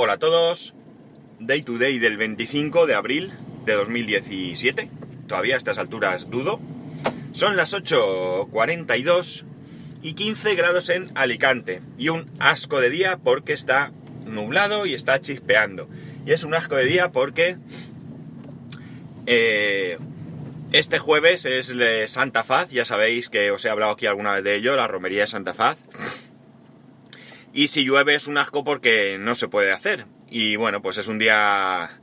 Hola a todos. Day to day del 25 de abril de 2017. Todavía a estas alturas dudo. Son las 8.42 y 15 grados en Alicante. Y un asco de día porque está nublado y está chispeando. Y es un asco de día porque eh, este jueves es Santa Faz. Ya sabéis que os he hablado aquí alguna vez de ello, la romería de Santa Faz. Y si llueve es un asco porque no se puede hacer. Y bueno, pues es un día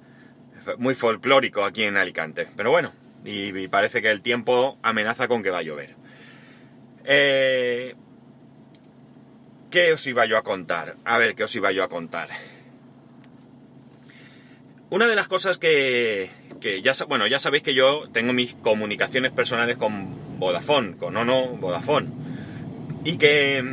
muy folclórico aquí en Alicante. Pero bueno, y, parece que el tiempo amenaza con que va a llover. Eh, ¿Qué os iba yo a contar? A ver, ¿qué os iba yo a contar? Una de las cosas que, que ya, bueno, ya sabéis que yo tengo mis comunicaciones personales con Vodafone, con Ono Vodafone. Y que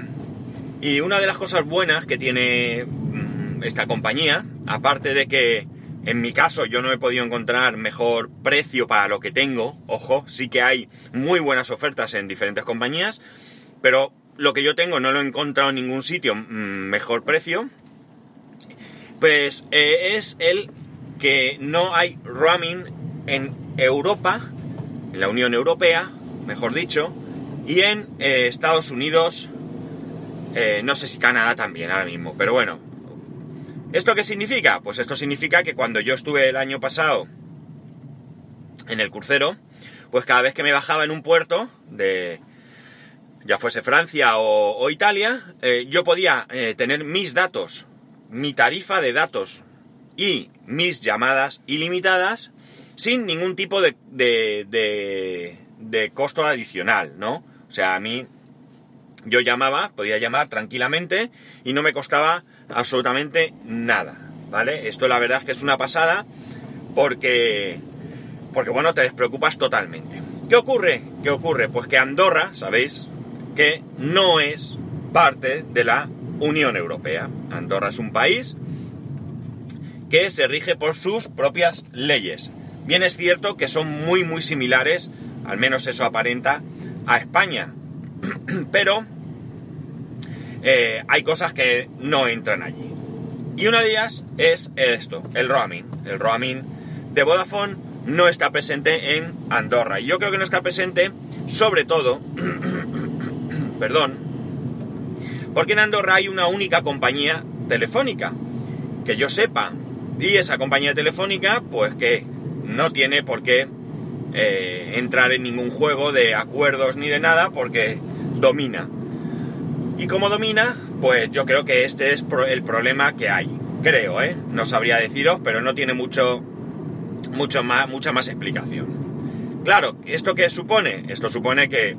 y una de las cosas buenas que tiene mm, esta compañía, aparte de que en mi caso yo no he podido encontrar mejor precio para lo que tengo, ojo, sí que hay muy buenas ofertas en diferentes compañías, pero lo que yo tengo no lo he encontrado en ningún sitio mm, mejor precio, pues eh, es el que no hay roaming en Europa, en la Unión Europea, mejor dicho, y en eh, Estados Unidos, eh, no sé si Canadá también ahora mismo, pero bueno. ¿Esto qué significa? Pues esto significa que cuando yo estuve el año pasado en el crucero, pues cada vez que me bajaba en un puerto de ya fuese Francia o, Italia, eh, yo podía eh, tener mis datos, mi tarifa de datos y mis llamadas ilimitadas sin ningún tipo de, de, de costo adicional, ¿no? O sea, a mí yo llamaba, podía llamar tranquilamente y no me costaba absolutamente nada, ¿vale? Esto la verdad es que es una pasada porque, porque bueno, te despreocupas totalmente. ¿Qué ocurre? ¿Qué ocurre? Pues que Andorra, ¿sabéis? Que no es parte de la Unión Europea. Andorra es un país que se rige por sus propias leyes. Bien es cierto que son muy muy similares, al menos eso aparenta, a España. Pero eh, hay cosas que no entran allí. Y una de ellas es esto, el roaming. El roaming de Vodafone no está presente en Andorra. Y yo creo que no está presente, sobre todo, perdón, porque en Andorra hay una única compañía telefónica, que yo sepa. Y esa compañía telefónica, pues que no tiene por qué eh, entrar en ningún juego de acuerdos ni de nada, porque domina. Y como domina, pues yo creo que este es el problema que hay. Creo, ¿eh? No sabría deciros, pero no tiene mucho, mucho más, mucha más explicación. Claro, ¿esto qué supone? Esto supone que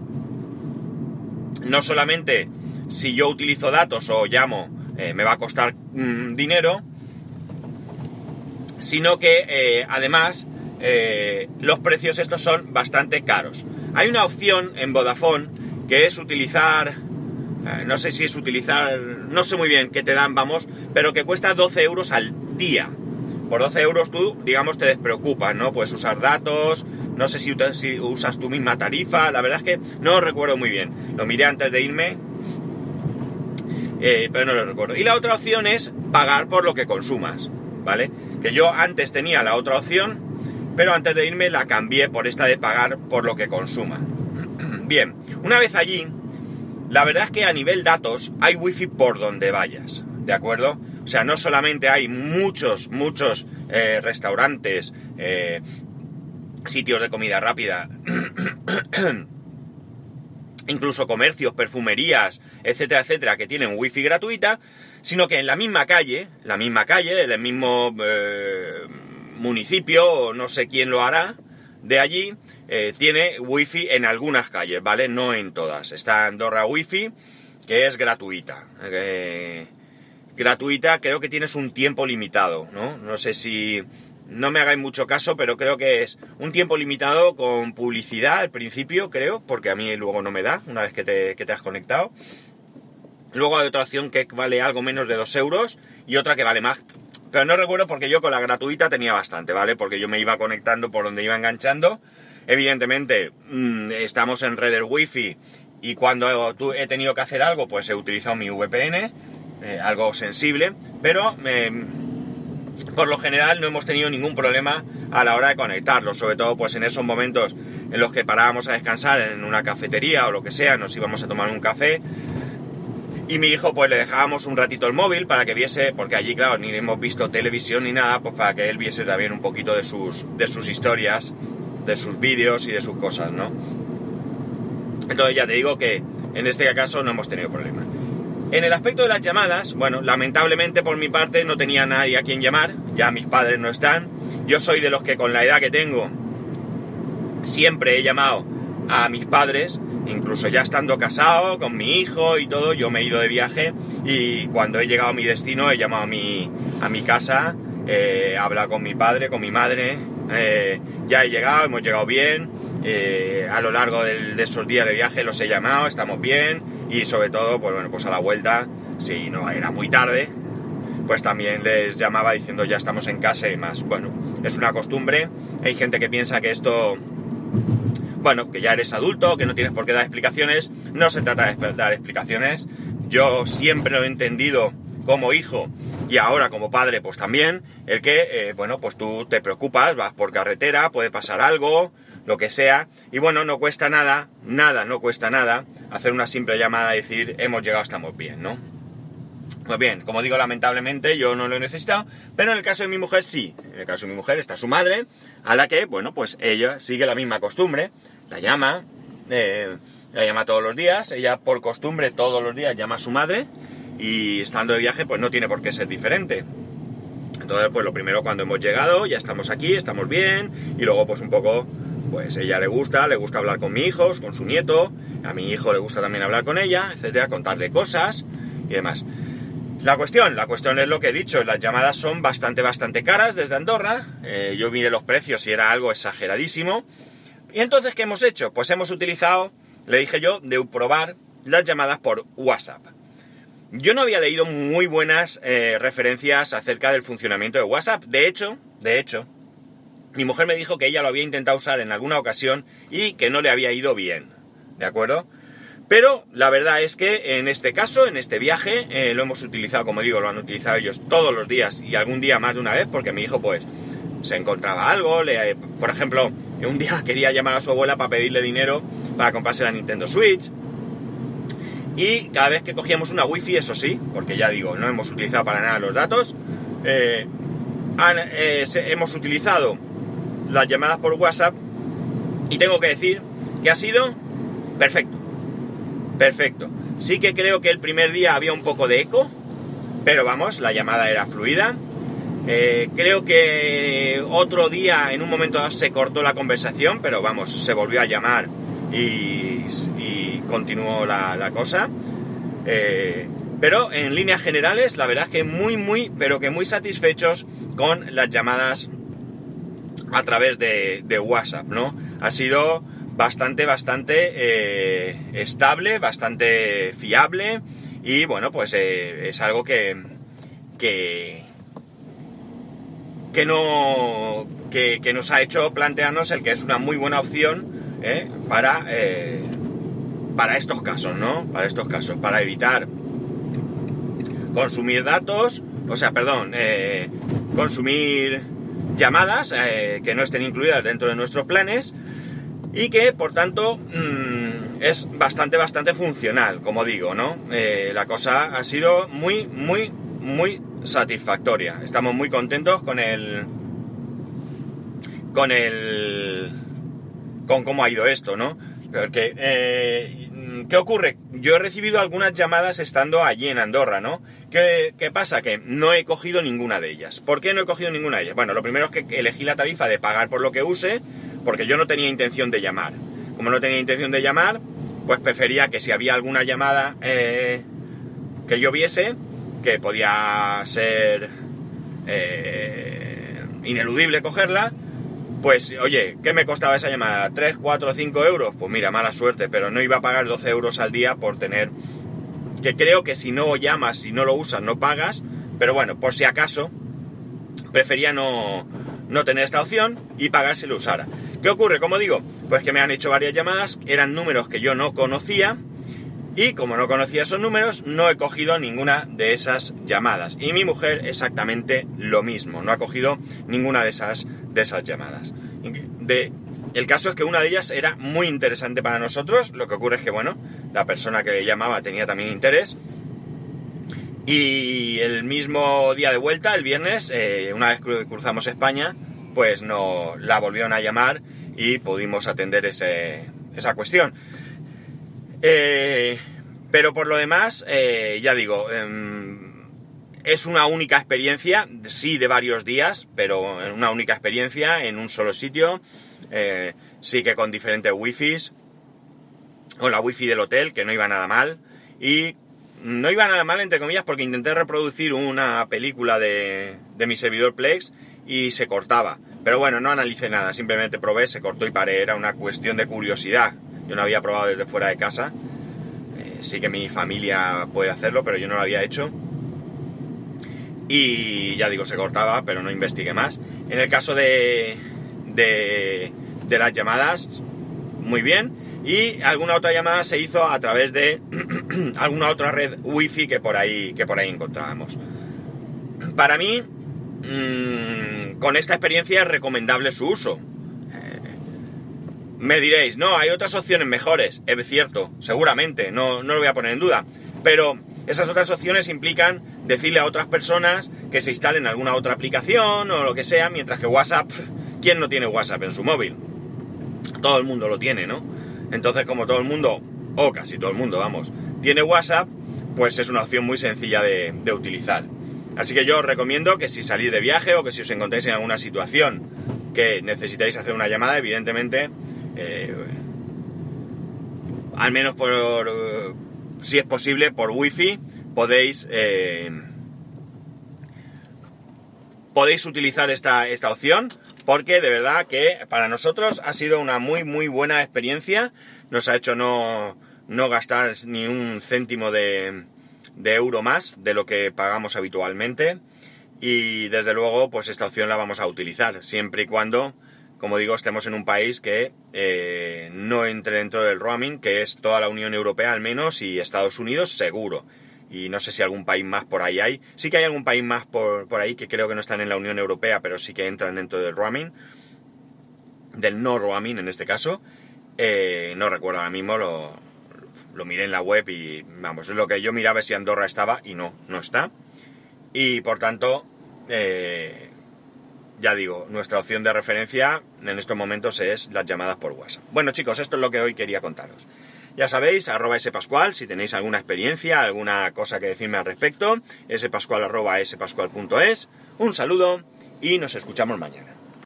no solamente si yo utilizo datos o llamo eh, me va a costar mm, dinero, sino que eh, además eh, los precios estos son bastante caros. Hay una opción en Vodafone que es utilizar eh, no sé si es utilizar, no sé muy bien qué te dan, vamos, pero que cuesta 12 euros al día. Por 12 euros tú, digamos, te despreocupas, ¿no? Puedes usar datos, no sé si, si usas tu misma tarifa, la verdad es que no recuerdo muy bien. Lo miré antes de irme, eh, pero no lo recuerdo. Y la otra opción es pagar por lo que consumas, ¿vale? Que yo antes tenía la otra opción, pero antes de irme la cambié por esta de pagar por lo que consuma. Bien, una vez allí, la verdad es que a nivel datos hay wifi por donde vayas, ¿de acuerdo? O sea, no solamente hay muchos, muchos eh, restaurantes, eh, sitios de comida rápida, incluso comercios, perfumerías, etcétera, etcétera, que tienen wifi gratuita, sino que en la misma calle, la misma calle, en el mismo eh, municipio, no sé quién lo hará, de allí, eh, tiene wifi en algunas calles, ¿vale? No en todas. Está Andorra Wifi, que es gratuita. Eh, gratuita, creo que tienes un tiempo limitado, ¿no? No sé si... No me hagáis mucho caso, pero creo que es un tiempo limitado con publicidad al principio, creo, porque a mí luego no me da, una vez que te, que te has conectado. Luego hay otra opción que vale algo menos de 2 euros y otra que vale más. Pero no recuerdo porque yo con la gratuita tenía bastante, ¿vale? Porque yo me iba conectando por donde iba enganchando Evidentemente, mm, estamos en red wifi y cuando he tenido que hacer algo, pues he utilizado mi VPN, eh, algo sensible, pero por lo general no hemos tenido ningún problema a la hora de conectarlo, sobre todo pues en esos momentos en los que parábamos a descansar en una cafetería o lo que sea, nos íbamos a tomar un café y mi hijo pues le dejábamos un ratito el móvil para que viese, porque allí claro ni hemos visto televisión ni nada, pues para que él viese también un poquito de sus, de sus historias, de sus vídeos y de sus cosas, ¿no? Entonces ya te digo que en este caso no hemos tenido problema. En el aspecto de las llamadas, bueno, lamentablemente por mi parte no tenía nadie a quien llamar, ya mis padres no están. Yo soy de los que con la edad que tengo siempre he llamado a mis padres, incluso ya estando casado, con mi hijo y todo, yo me he ido de viaje y cuando he llegado a mi destino he llamado a mi, a mi casa, eh, he hablado con mi padre, con mi madre, eh, ya he llegado, hemos llegado bien, eh, a lo largo de esos días de viaje los he llamado, estamos bien y sobre todo, pues bueno, pues a la vuelta, si no era muy tarde, pues también les llamaba diciendo ya estamos en casa y más. Bueno, es una costumbre, hay gente que piensa que esto, bueno, que ya eres adulto, que no tienes por qué dar explicaciones, no se trata de dar explicaciones, yo siempre lo he entendido como hijo y ahora como padre pues también, el que, eh, bueno, pues tú te preocupas, vas por carretera, puede pasar algo, lo que sea. Y bueno, no cuesta nada, nada, no cuesta nada hacer una simple llamada y decir hemos llegado, estamos bien, ¿no? Pues bien, como digo, lamentablemente yo no lo he necesitado, pero en el caso de mi mujer sí. En el caso de mi mujer está su madre, a la que, bueno, pues ella sigue la misma costumbre, la llama, eh, la llama todos los días, ella por costumbre todos los días llama a su madre y estando de viaje pues no tiene por qué ser diferente. Entonces, pues lo primero cuando hemos llegado, ya estamos aquí, estamos bien, y luego pues un poco pues ella le gusta, le gusta hablar con mi hijo, con su nieto, a mi hijo le gusta también hablar con ella, etcétera, contarle cosas y demás. La cuestión, la cuestión es lo que he dicho, las llamadas son bastante, bastante caras desde Andorra, eh, yo miré los precios y era algo exageradísimo. Y entonces, ¿qué hemos hecho? Pues hemos utilizado, le dije yo, de probar las llamadas por WhatsApp. Yo no había leído muy buenas eh, referencias acerca del funcionamiento de WhatsApp. De hecho, de hecho, mi mujer me dijo que ella lo había intentado usar en alguna ocasión y que no le había ido bien. ¿De acuerdo? Pero la verdad es que en este caso, en este viaje, eh, lo hemos utilizado, como digo, lo han utilizado ellos todos los días y algún día más de una vez, porque mi hijo, pues, se encontraba algo. Le, por ejemplo, un día quería llamar a su abuela para pedirle dinero para comprarse la Nintendo Switch. Y cada vez que cogíamos una wifi, eso sí, porque ya digo, no hemos utilizado para nada los datos, eh, eh, hemos utilizado las llamadas por WhatsApp y tengo que decir que ha sido perfecto. Perfecto. Sí que creo que el primer día había un poco de eco, pero vamos, la llamada era fluida. Eh, creo que otro día, en un momento se cortó la conversación, pero vamos, se volvió a llamar y, continuó la, cosa. Eh, pero en líneas generales, la verdad es que muy, muy, pero que muy satisfechos con las llamadas a través de, WhatsApp, ¿no? Ha sido bastante, bastante eh, estable, bastante fiable y bueno, pues es algo que, que, que no, que, nos ha hecho plantearnos el que es una muy buena opción ¿eh? para, para estos casos, ¿no? Para estos casos, para evitar consumir datos, o sea, perdón, consumir llamadas eh, que no estén incluidas dentro de nuestros planes y que por tanto mm, es bastante bastante funcional como digo no eh, la cosa ha sido muy muy muy satisfactoria estamos muy contentos con el con el con cómo ha ido esto no porque eh, qué ocurre yo he recibido algunas llamadas estando allí en Andorra no ¿Qué, pasa? Que no he cogido ninguna de ellas. ¿Por qué no he cogido ninguna de ellas? Bueno, lo primero es que elegí la tarifa de pagar por lo que use, porque yo no tenía intención de llamar. Como no tenía intención de llamar, pues prefería que si había alguna llamada eh, que yo viese, que podía ser eh, ineludible cogerla, pues oye, ¿qué me costaba esa llamada? ¿3, 4, 5 euros? Pues mira, mala suerte, pero no iba a pagar 12 euros al día por tener que creo que si no llamas, si no lo usas, no pagas, pero bueno, por si acaso, prefería no, no tener esta opción y pagar si lo usara. ¿Qué ocurre? Como digo, pues que me han hecho varias llamadas, eran números que yo no conocía Y como no conocía esos números, no he cogido ninguna de esas llamadas. Y mi mujer exactamente lo mismo, no ha cogido ninguna de esas, de esas llamadas. De, el caso es que una de ellas era muy interesante para nosotros, lo que ocurre es que, bueno, la persona que llamaba tenía también interés. Y el mismo día de vuelta, el viernes, eh, una vez que cruzamos España, pues no la volvieron a llamar y pudimos atender esa cuestión. Eh, pero por lo demás, eh, ya digo, em, es una única experiencia, sí de varios días, pero una única experiencia en un solo sitio, eh, sí que con diferentes wifis, o la wifi del hotel, que no iba nada mal, y no iba nada mal entre comillas porque intenté reproducir una película de, de mi servidor Plex y se cortaba. Pero bueno, no analicé nada, simplemente probé, se cortó y paré, era una cuestión de curiosidad. Yo no había probado desde fuera de casa. Eh, sí que mi familia puede hacerlo, pero yo no lo había hecho. Y ya digo, se cortaba, pero no investigué más. En el caso de, de, de las llamadas, muy bien. Y alguna otra llamada se hizo a través de alguna otra red wifi que por ahí, que por ahí encontrábamos. Para mí, mmm, con esta experiencia es recomendable su uso. Me diréis, no, hay otras opciones mejores. Es cierto, seguramente, no, no lo voy a poner en duda. Pero esas otras opciones implican decirle a otras personas que se instalen alguna otra aplicación o lo que sea, mientras que WhatsApp, ¿quién no tiene WhatsApp en su móvil? Todo el mundo lo tiene, ¿no? Entonces, como todo el mundo, o casi todo el mundo, vamos, tiene WhatsApp, pues es una opción muy sencilla de, de utilizar. Así que yo os recomiendo que si salís de viaje o que si os encontráis en alguna situación que necesitáis hacer una llamada, evidentemente eh, al menos por, si es posible, por wifi, podéis, eh, podéis utilizar esta, esta opción, porque de verdad que para nosotros ha sido una muy, muy buena experiencia. Nos ha hecho no, no gastar ni un céntimo de, de euro más de lo que pagamos habitualmente. Y desde luego, pues esta opción la vamos a utilizar, siempre y cuando como digo, estemos en un país que eh, no entre dentro del roaming, que es toda la Unión Europea al menos y Estados Unidos seguro. Y no sé si algún país más por ahí hay. Sí que hay algún país más por, ahí que creo que no están en la Unión Europea, pero sí que entran dentro del roaming. Del no roaming en este caso. Eh, no recuerdo ahora mismo, lo, lo miré en la web y vamos, es lo que yo miraba si Andorra estaba y no, no está. Y por tanto, eh, ya digo, nuestra opción de referencia en estos momentos es las llamadas por WhatsApp. Bueno chicos, esto es lo que hoy quería contaros. Ya sabéis, arroba spascual, si tenéis alguna experiencia, alguna cosa que decirme al respecto, spascual arroba spascual.es. Un saludo y nos escuchamos mañana.